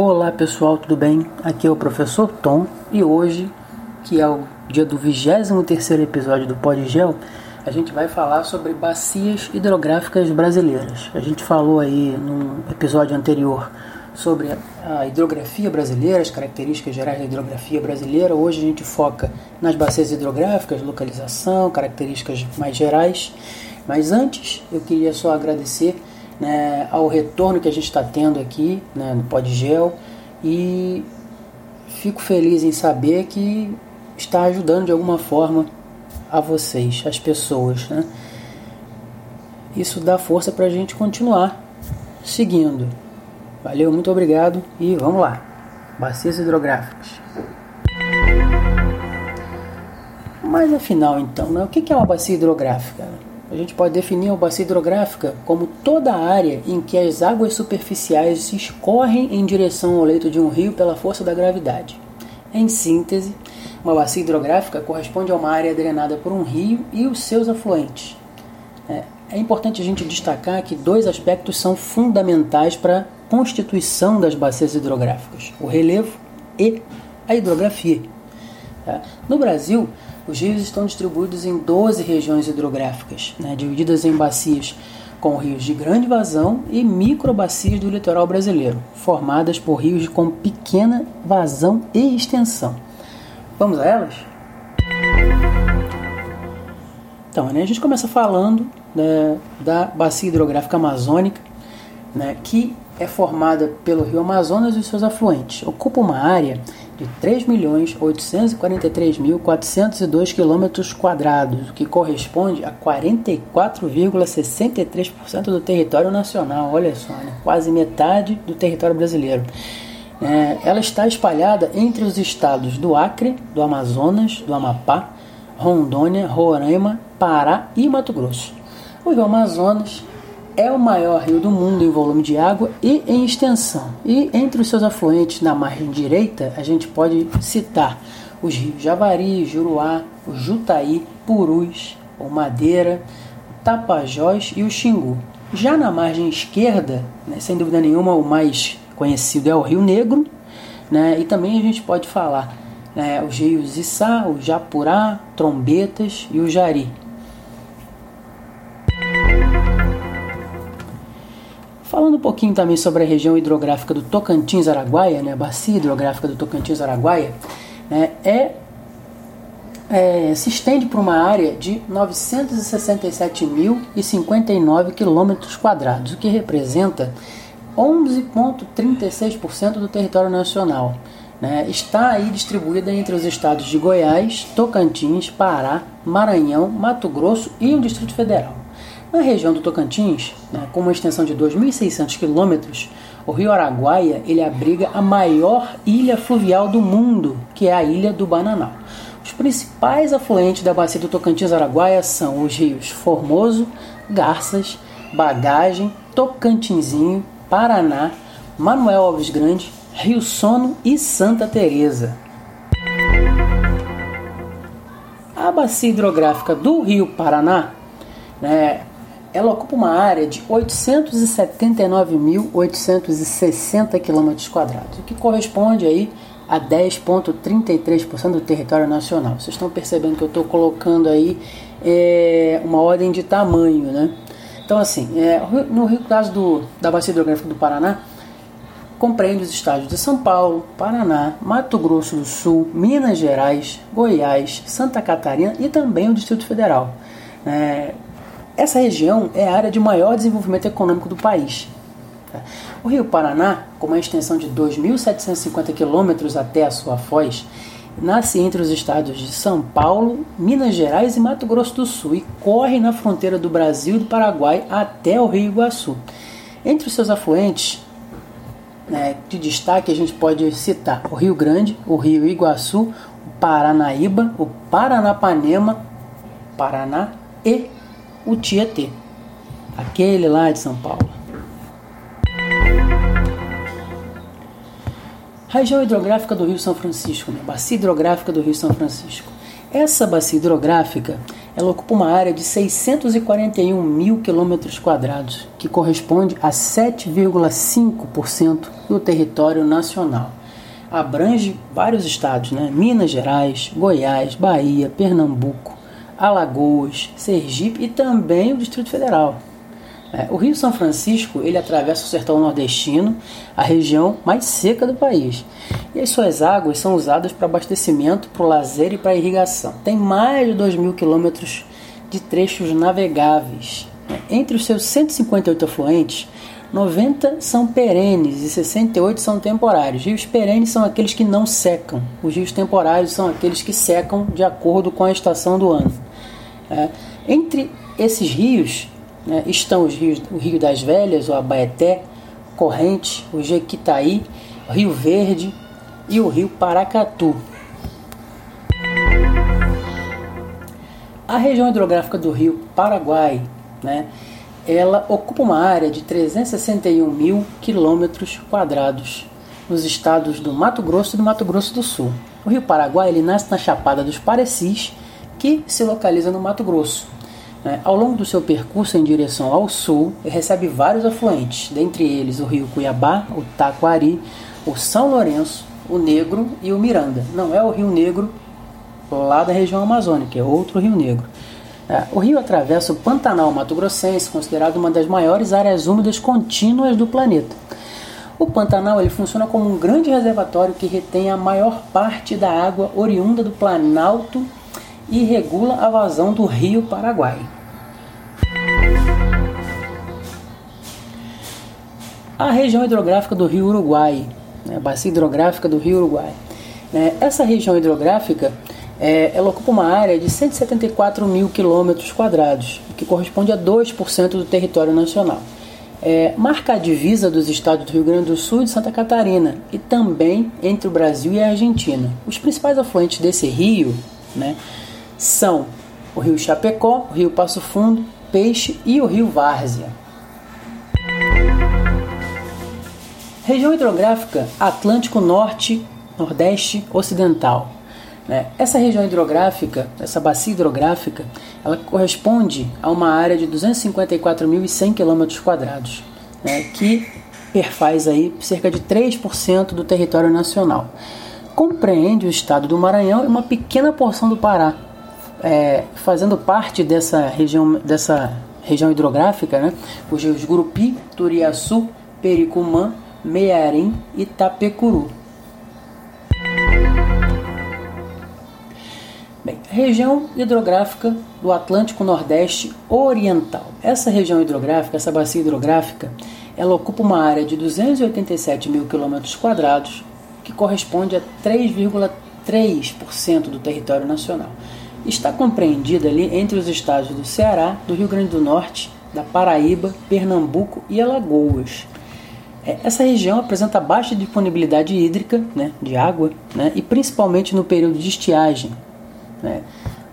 Olá pessoal, tudo bem? Aqui é o professor Tom e hoje, que é o dia do 23 episódio do Podgel, a gente vai falar sobre bacias hidrográficas brasileiras. A gente falou aí no episódio anterior sobre a hidrografia brasileira, as características gerais da hidrografia brasileira. Hoje a gente foca nas bacias hidrográficas, localização, características mais gerais. Mas antes, eu queria só agradecer né, ao retorno que a gente está tendo aqui né, no Podgel e fico feliz em saber que está ajudando de alguma forma a vocês, as pessoas. Né? Isso dá força para a gente continuar seguindo. Valeu, muito obrigado e vamos lá. Bacias hidrográficas. Mas afinal, então, né, o que é uma bacia hidrográfica? A gente pode definir a bacia hidrográfica como toda a área em que as águas superficiais escorrem em direção ao leito de um rio pela força da gravidade. Em síntese, uma bacia hidrográfica corresponde a uma área drenada por um rio e os seus afluentes. É, é importante a gente destacar que dois aspectos são fundamentais para a constituição das bacias hidrográficas: o relevo e a hidrografia. Tá? No Brasil, os rios estão distribuídos em 12 regiões hidrográficas, né, divididas em bacias com rios de grande vazão e microbacias do litoral brasileiro, formadas por rios com pequena vazão e extensão. Vamos a elas? Então, né, a gente começa falando né, da bacia hidrográfica amazônica, né, que é formada pelo rio Amazonas e seus afluentes. Ocupa uma área de 3.843.402 km, o que corresponde a 44,63% do território nacional. Olha só, né? quase metade do território brasileiro. É, ela está espalhada entre os estados do Acre, do Amazonas, do Amapá, Rondônia, Roraima, Pará e Mato Grosso. O Amazonas é o maior rio do mundo em volume de água e em extensão. E entre os seus afluentes na margem direita, a gente pode citar os rios Javari, Juruá, o Jutaí, Purus, o Madeira, Tapajós e o Xingu. Já na margem esquerda, né, sem dúvida nenhuma, o mais conhecido é o Rio Negro, né, e também a gente pode falar né, os rios Içá, o Japurá, Trombetas e o Jari. Falando um pouquinho também sobre a região hidrográfica do Tocantins-Araguaia, né, a bacia hidrográfica do Tocantins-Araguaia, né, é, é, se estende para uma área de 967.059 km, o que representa 11,36% do território nacional. Né, está aí distribuída entre os estados de Goiás, Tocantins, Pará, Maranhão, Mato Grosso e o Distrito Federal. Na região do Tocantins, né, com uma extensão de 2.600 quilômetros, o rio Araguaia ele abriga a maior ilha fluvial do mundo, que é a ilha do Bananal. Os principais afluentes da bacia do Tocantins-Araguaia são os rios Formoso, Garças, Bagagem, Tocantinzinho, Paraná, Manuel Alves Grande, Rio Sono e Santa Teresa. A bacia hidrográfica do Rio Paraná né, ela ocupa uma área de 879.860 km, o que corresponde aí a 10,33% do território nacional. Vocês estão percebendo que eu estou colocando aí é, uma ordem de tamanho, né? Então, assim, é, no caso do, da bacia hidrográfica do Paraná, compreende os estados de São Paulo, Paraná, Mato Grosso do Sul, Minas Gerais, Goiás, Santa Catarina e também o Distrito Federal. É, essa região é a área de maior desenvolvimento econômico do país. O Rio Paraná, com uma extensão de 2.750 quilômetros até a sua foz, nasce entre os estados de São Paulo, Minas Gerais e Mato Grosso do Sul e corre na fronteira do Brasil e do Paraguai até o Rio Iguaçu. Entre os seus afluentes, né, de destaque a gente pode citar o Rio Grande, o Rio Iguaçu, o Paranaíba, o Paranapanema, Paraná e o Tietê, aquele lá de São Paulo. Região hidrográfica do Rio São Francisco, né? bacia hidrográfica do Rio São Francisco. Essa bacia hidrográfica ela ocupa uma área de 641 mil quilômetros quadrados, que corresponde a 7,5% do território nacional. Abrange vários estados, né? Minas Gerais, Goiás, Bahia, Pernambuco, Alagoas, Sergipe e também o Distrito Federal. É, o Rio São Francisco ele atravessa o sertão nordestino, a região mais seca do país. E as suas águas são usadas para abastecimento, para o lazer e para irrigação. Tem mais de 2 mil quilômetros de trechos navegáveis. Entre os seus 158 afluentes, 90 são perenes e 68 são temporários. Rios perenes são aqueles que não secam. Os rios temporários são aqueles que secam de acordo com a estação do ano. É. Entre esses rios, né, estão os rios, o Rio das Velhas, o Abaeté, Corrente, o Jequitaí, o Rio Verde e o Rio Paracatu. A região hidrográfica do Rio Paraguai, né, ela ocupa uma área de 361 mil quilômetros quadrados nos estados do Mato Grosso e do Mato Grosso do Sul. O Rio Paraguai ele nasce na Chapada dos Parecis, que se localiza no Mato Grosso. Né? Ao longo do seu percurso em direção ao sul, ele recebe vários afluentes, dentre eles o rio Cuiabá, o Taquari, o São Lourenço, o Negro e o Miranda. Não é o Rio Negro lá da região amazônica, é outro Rio Negro. É, o rio atravessa o Pantanal Mato Grossense, considerado uma das maiores áreas úmidas contínuas do planeta. O Pantanal ele funciona como um grande reservatório que retém a maior parte da água oriunda do Planalto e regula a vazão do rio Paraguai. A região hidrográfica do rio Uruguai, né, bacia hidrográfica do rio Uruguai. Né, essa região hidrográfica é, ela ocupa uma área de 174 mil quilômetros quadrados, que corresponde a 2% do território nacional. É, marca a divisa dos estados do Rio Grande do Sul e de Santa Catarina e também entre o Brasil e a Argentina. Os principais afluentes desse rio né, são o rio Chapecó, o rio Passo Fundo, Peixe e o rio Várzea. Região hidrográfica Atlântico Norte, Nordeste, Ocidental. Né? Essa região hidrográfica, essa bacia hidrográfica, ela corresponde a uma área de 254.100 km, né? que perfaz aí cerca de 3% do território nacional. Compreende o estado do Maranhão e uma pequena porção do Pará, é, fazendo parte dessa região, dessa região hidrográfica, né, os rios Gurupi, Turiaçu, Pericumã, Mearim e Tapecuru. Bem, região hidrográfica do Atlântico Nordeste Oriental. Essa região hidrográfica, essa bacia hidrográfica, ela ocupa uma área de 287 mil quilômetros quadrados, que corresponde a 3,3% do território nacional está compreendida ali entre os estados do Ceará, do Rio Grande do Norte, da Paraíba, Pernambuco e Alagoas. É, essa região apresenta baixa disponibilidade hídrica, né, de água, né, e principalmente no período de estiagem. Né.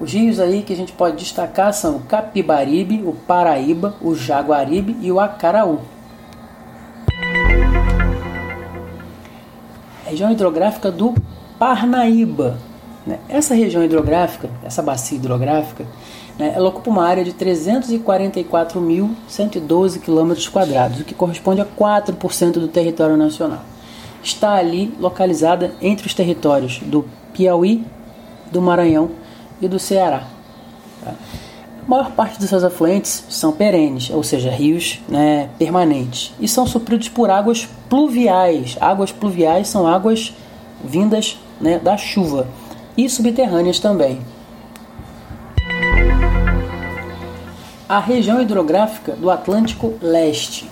Os rios aí que a gente pode destacar são o Capibaribe, o Paraíba, o Jaguaribe e o Acaraú. Região hidrográfica do Parnaíba, né? Essa região hidrográfica, essa bacia hidrográfica, né, ela ocupa uma área de 344.112 km, o que corresponde a 4% do território nacional. Está ali localizada entre os territórios do Piauí, do Maranhão e do Ceará. Tá? A maior parte dos seus afluentes são perenes, ou seja, rios né, permanentes, e são supridos por águas pluviais. Águas pluviais são águas vindas né, da chuva e subterrâneas também. A região hidrográfica do Atlântico Leste.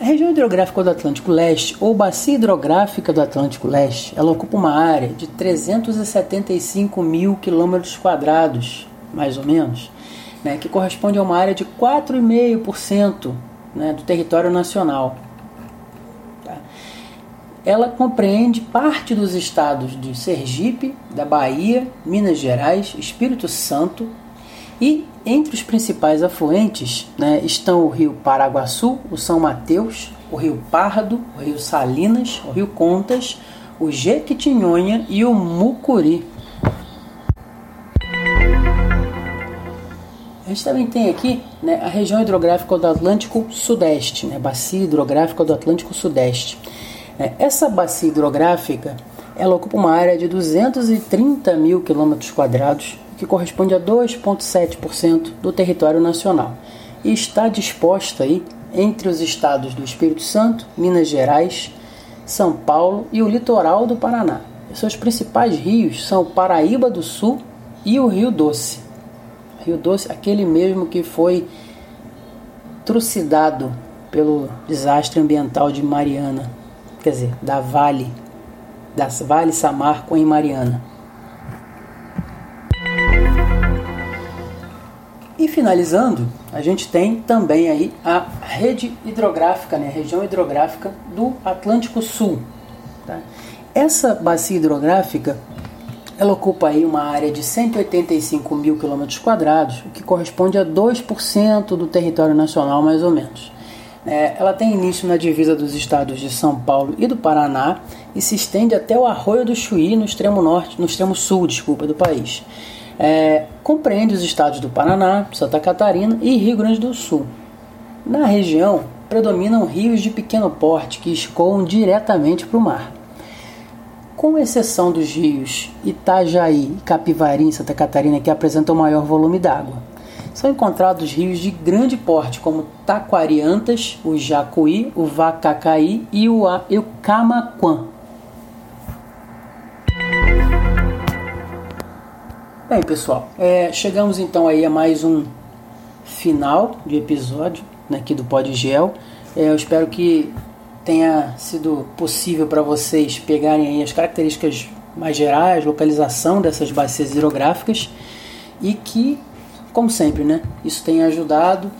A região hidrográfica do Atlântico Leste, ou bacia hidrográfica do Atlântico Leste, ela ocupa uma área de 375 mil quilômetros quadrados, mais ou menos, né, que corresponde a uma área de 4,5% né, do território nacional ela compreende parte dos estados de Sergipe, da Bahia, Minas Gerais, Espírito Santo e entre os principais afluentes né, estão o rio Paraguaçu, o São Mateus, o rio Pardo, o rio Salinas, o rio Contas, o Jequitinhonha e o Mucuri. gente também tem aqui né, a região hidrográfica do Atlântico Sudeste, né, bacia hidrográfica do Atlântico Sudeste. É, essa bacia hidrográfica ela ocupa uma área de 230 mil quilômetros quadrados, que corresponde a 2,7% do território nacional, e está disposta aí entre os estados do Espírito Santo, Minas Gerais, São Paulo e o litoral do Paraná. seus principais rios são o Paraíba do Sul e o Rio Doce. Rio Doce, aquele mesmo que foi trucidado pelo desastre ambiental de Mariana, quer dizer, da Vale, das Vale Samarco em Mariana. E finalizando, a gente tem também aí a rede hidrográfica, né, a região hidrográfica do Atlântico Sul. Tá? Essa bacia hidrográfica ela ocupa aí uma área de 185 mil quilômetros quadrados, o que corresponde a 2% do território nacional, mais ou menos. É, ela tem início na divisa dos estados de São Paulo e do Paraná e se estende até o Arroio do Chuí, no extremo norte, no extremo sul, desculpa, do país. É, compreende os estados do Paraná, Santa Catarina e Rio Grande do Sul. Na região predominam rios de pequeno porte que escoam diretamente para o mar. Com exceção dos rios Itajaí e Capivari, em Santa Catarina, que apresentam maior volume d'água, são encontrados rios de grande porte, como Taquariantas, o Jacuí, o Vacacaí e o Camaquã. Bem, pessoal, é, chegamos então aí a mais um final de episódio né, aqui do Podgel. É, eu espero que tenha sido possível para vocês pegarem aí as características mais gerais, localização dessas bacias hidrográficas e que, como sempre, né, isso tenha ajudado.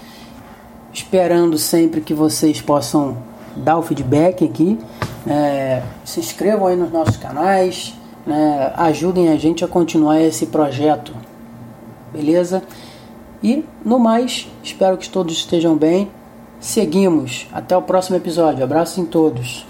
Esperando sempre que vocês possam dar o feedback aqui, é, se inscrevam aí nos nossos canais, né, ajudem a gente a continuar esse projeto, beleza? E no mais, espero que todos estejam bem Seguimos. Até o próximo episódio. Abraço em todos.